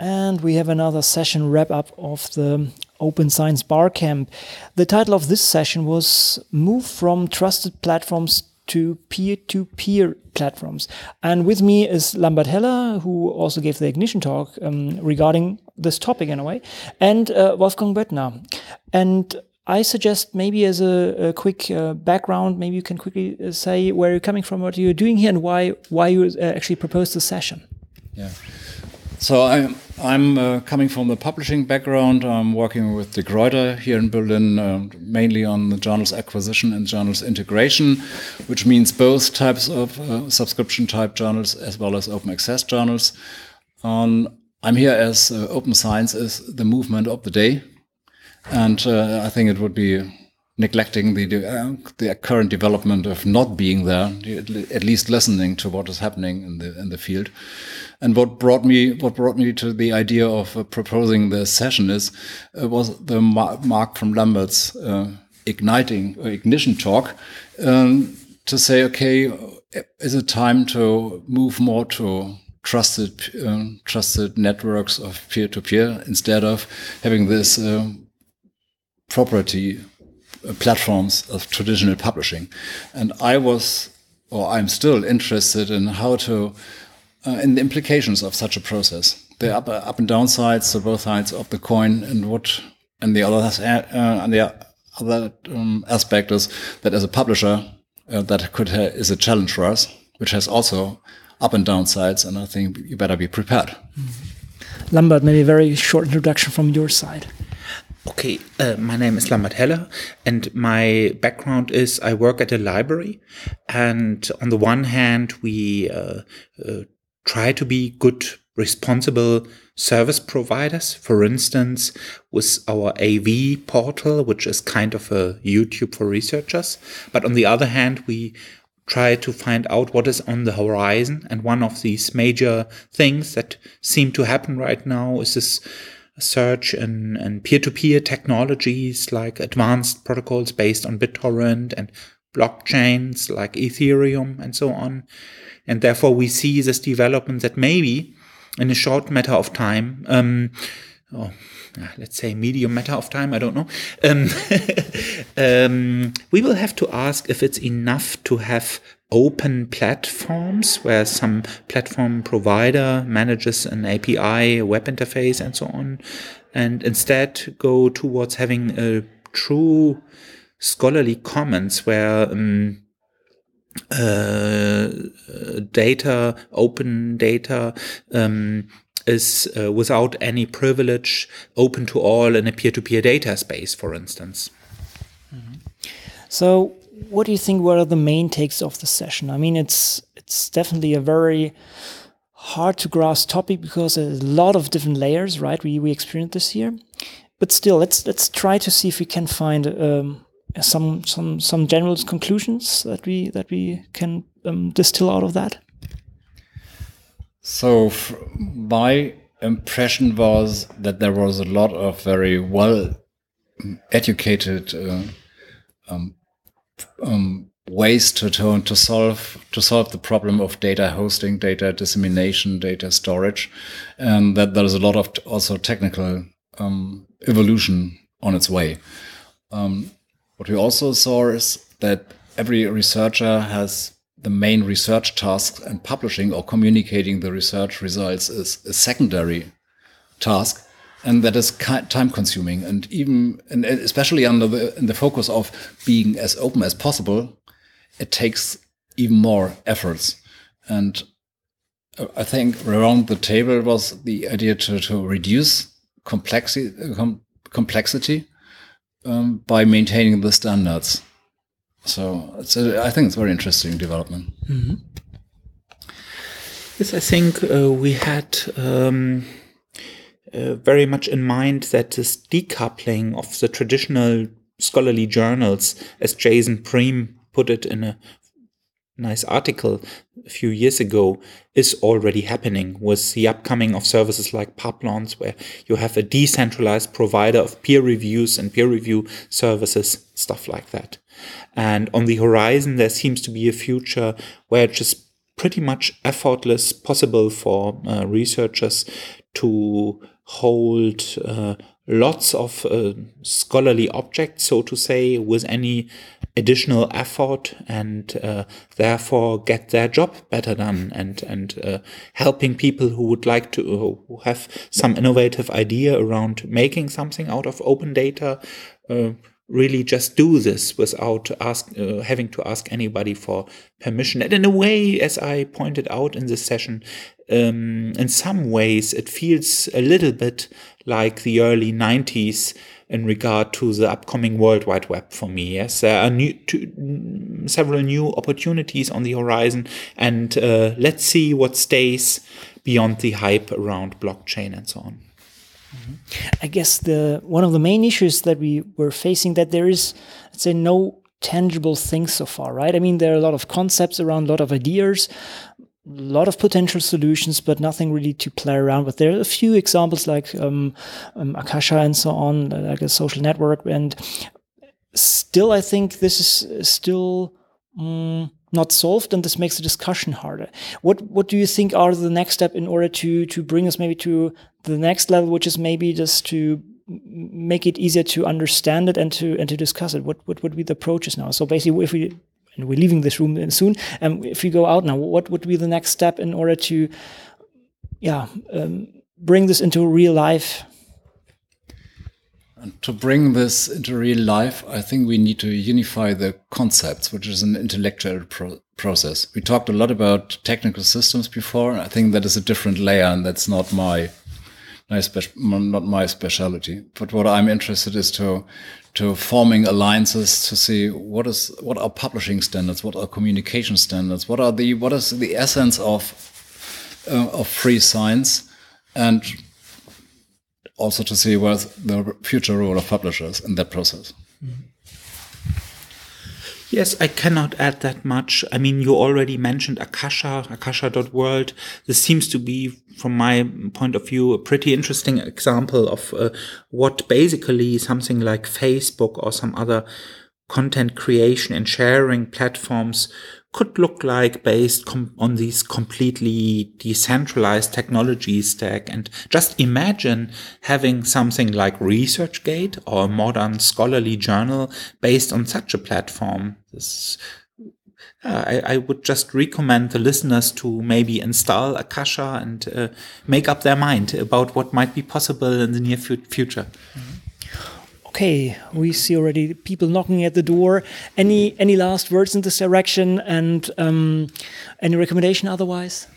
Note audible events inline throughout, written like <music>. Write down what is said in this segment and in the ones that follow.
and we have another session wrap up of the Open Science Barcamp. The title of this session was Move from Trusted Platforms to Peer-to-Peer Platforms. And with me is Lambert Heller, who also gave the Ignition talk um, regarding this topic in a way, and uh, Wolfgang Böttner. And I suggest maybe as a, a quick uh, background, maybe you can quickly uh, say where you're coming from, what you're doing here, and why why you uh, actually proposed the session. Yeah. So I'm I'm uh, coming from the publishing background. I'm working with De Gruyter here in Berlin, uh, mainly on the journals acquisition and journals integration, which means both types of uh, subscription type journals as well as open access journals. Um, I'm here as uh, open science is the movement of the day, and uh, I think it would be neglecting the uh, the current development of not being there, at least listening to what is happening in the in the field. And what brought me what brought me to the idea of uh, proposing the session is uh, was the Mark from Lambert's uh, igniting uh, ignition talk um, to say, okay, is it time to move more to trusted um, trusted networks of peer to peer instead of having this uh, property platforms of traditional publishing. And I was, or I'm still interested in how to, uh, in the implications of such a process, the up, up and down sides, so both sides of the coin, and what, and the other, uh, and the other um, aspect is that as a publisher, uh, that could is a challenge for us, which has also up and down sides, and I think you better be prepared. Mm -hmm. Lambert, maybe a very short introduction from your side. Okay, uh, my name is Lambert Heller, and my background is I work at a library. And on the one hand, we uh, uh, try to be good, responsible service providers. For instance, with our AV portal, which is kind of a YouTube for researchers. But on the other hand, we try to find out what is on the horizon. And one of these major things that seem to happen right now is this search and, and peer-to-peer technologies like advanced protocols based on BitTorrent and blockchains like Ethereum and so on. And therefore we see this development that maybe in a short matter of time, um, oh, let's say medium matter of time, I don't know, um, <laughs> um, we will have to ask if it's enough to have open platforms where some platform provider manages an API, a web interface, and so on, and instead go towards having a true scholarly commons where um, uh, data, open data, um, is uh, without any privilege, open to all in a peer-to-peer data space, for instance. Mm -hmm. So what do you think were the main takes of the session? I mean, it's it's definitely a very hard to grasp topic because there's a lot of different layers, right? We we experienced this here, but still, let's let's try to see if we can find um, some some some general conclusions that we that we can um, distill out of that. So my impression was that there was a lot of very well educated uh, um, um, ways to, to to solve to solve the problem of data hosting, data dissemination, data storage, and that there is a lot of also technical um, evolution on its way. Um, what we also saw is that every researcher has the main research task, and publishing or communicating the research results is a secondary task and that is time consuming. And even and especially under the in the focus of being as open as possible it takes even more efforts. And uh, i think around the table was the idea to, to reduce complexity com complexity um, by maintaining the standards. So it's a, I think it's a very interesting development. Mm -hmm. yes i think uh, we had um uh, very much in mind that this decoupling of the traditional scholarly journals, as Jason Priem put it in a nice article a few years ago, is already happening with the upcoming of services like Publons, where you have a decentralized provider of peer reviews and peer review services, stuff like that. And on the horizon, there seems to be a future where just pretty much effortless possible for uh, researchers to hold uh, lots of uh, scholarly objects, so to say, with any additional effort and uh, therefore get their job better done and and uh, helping people who would like to who have some innovative idea around making something out of open data uh, really just do this without ask uh, having to ask anybody for permission and in a way as i pointed out in this session um, in some ways it feels a little bit like the early 90s in regard to the upcoming World Wide Web for me. Yes, there are new, two, several new opportunities on the horizon, and uh, let's see what stays beyond the hype around blockchain and so on. I guess the one of the main issues that we were facing that there is, let's say, no tangible things so far, right? I mean, there are a lot of concepts around, a lot of ideas, a lot of potential solutions, but nothing really to play around with. There are a few examples like um, um, Akasha and so on, like a social network, and still, I think this is still. Um, not solved and this makes the discussion harder. What what do you think are the next step in order to to bring us maybe to the next level which is maybe just to make it easier to understand it and to and to discuss it? What what would be the approaches now? So basically if we and we're leaving this room soon and if we go out now what would be the next step in order to yeah um, bring this into real life and to bring this into real life, I think we need to unify the concepts, which is an intellectual pro process. We talked a lot about technical systems before. I think that is a different layer, and that's not my, my not my specialty. But what I'm interested is to to forming alliances to see what is what are publishing standards, what are communication standards, what are the what is the essence of uh, of free science, and also to see what's the future role of publishers in that process. Yes, I cannot add that much. I mean, you already mentioned Akasha, akasha.world. This seems to be, from my point of view, a pretty interesting example of uh, what basically something like Facebook or some other content creation and sharing platforms could look like based on these completely decentralized technology stack. And just imagine having something like ResearchGate or a modern scholarly journal based on such a platform. This, uh, I, I, would just recommend the listeners to maybe install Akasha and uh, make up their mind about what might be possible in the near future. Mm -hmm okay, we see already people knocking at the door. Any any last words in this direction and um, any recommendation otherwise?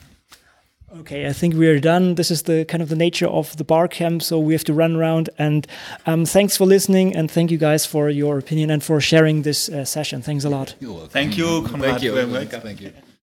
Okay, I think we are done. This is the kind of the nature of the bar camp, so we have to run around. And um, thanks for listening, and thank you guys for your opinion and for sharing this uh, session. Thanks a lot. Thank you, Conrad. Thank you. Thank you.